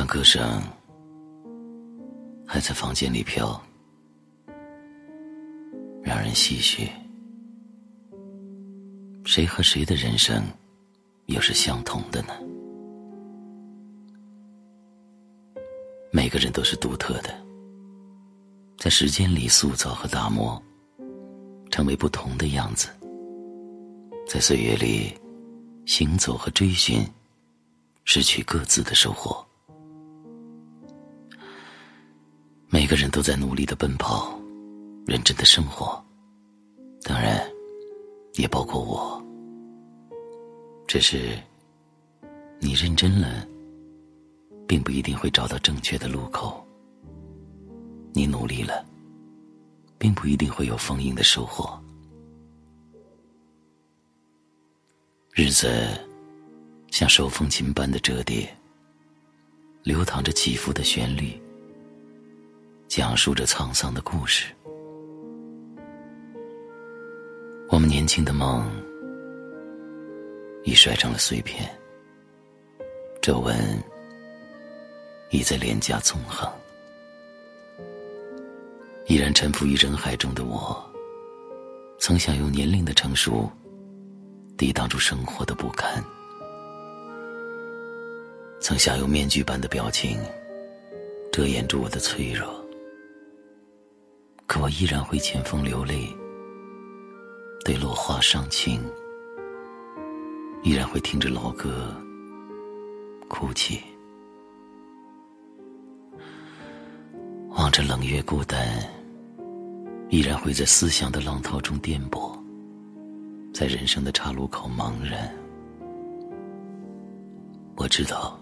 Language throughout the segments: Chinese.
当歌声还在房间里飘，让人唏嘘。谁和谁的人生又是相同的呢？每个人都是独特的，在时间里塑造和打磨，成为不同的样子。在岁月里行走和追寻，失去各自的收获。每个人都在努力的奔跑，认真的生活，当然，也包括我。只是，你认真了，并不一定会找到正确的路口；你努力了，并不一定会有丰盈的收获。日子像手风琴般的折叠，流淌着起伏的旋律。讲述着沧桑的故事，我们年轻的梦已摔成了碎片，皱纹已在脸颊纵横，依然沉浮于人海中的我，曾想用年龄的成熟抵挡住生活的不堪，曾想用面具般的表情遮掩住我的脆弱。可我依然会见风流泪，对落花伤情，依然会听着老歌哭泣，望着冷月孤单，依然会在思想的浪涛中颠簸，在人生的岔路口茫然。我知道，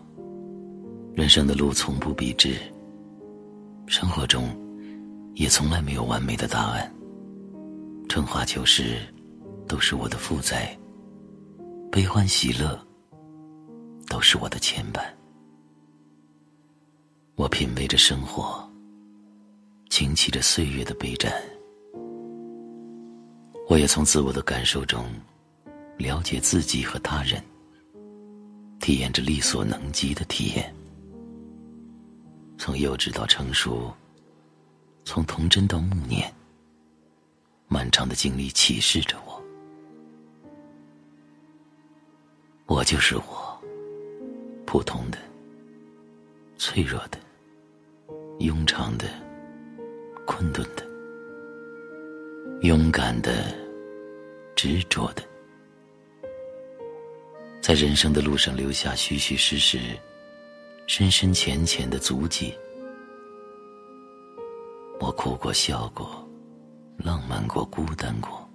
人生的路从不笔直，生活中。也从来没有完美的答案。春华秋实，都是我的负载；悲欢喜乐，都是我的牵绊。我品味着生活，倾泣着岁月的悲战。我也从自我的感受中，了解自己和他人，体验着力所能及的体验。从幼稚到成熟。从童真到暮年，漫长的经历启示着我。我就是我，普通的、脆弱的、庸常的、困顿的、勇敢的、执着的，在人生的路上留下虚虚实实、深深浅浅的足迹。哭过，笑过，浪漫过，孤单过，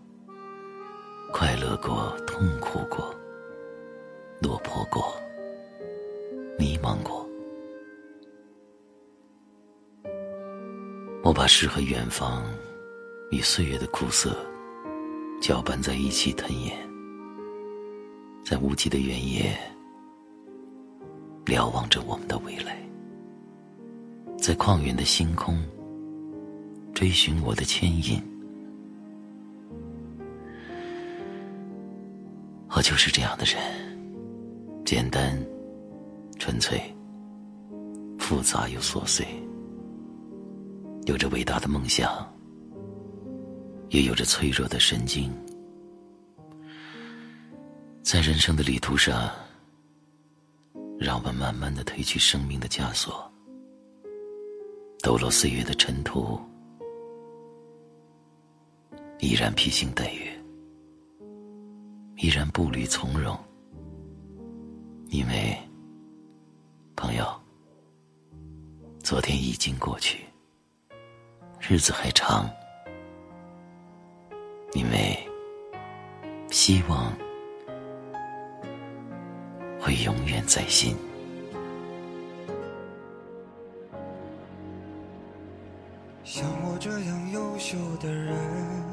快乐过，痛苦过，落魄过，迷茫过。我把诗和远方与岁月的苦涩搅拌在一起吞咽，在无际的原野瞭望着我们的未来，在旷远的星空。追寻我的牵引，我就是这样的人，简单、纯粹、复杂又琐碎，有着伟大的梦想，也有着脆弱的神经。在人生的旅途上，让我们慢慢的褪去生命的枷锁，抖落岁月的尘土。依然披星戴月，依然步履从容，因为，朋友，昨天已经过去，日子还长，因为，希望会永远在心。像我这样优秀的人。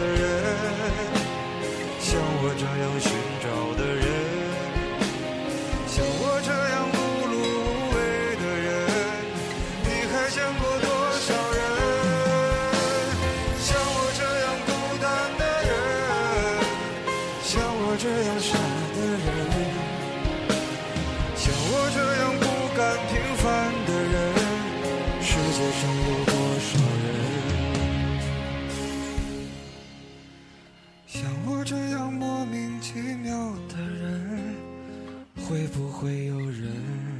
的人，像我这样寻找的人，像我这样碌碌无为的人，你还见过多少人？像我这样孤单的人，像我这样傻的人，像我这样我这样莫名其妙的人，会不会有人？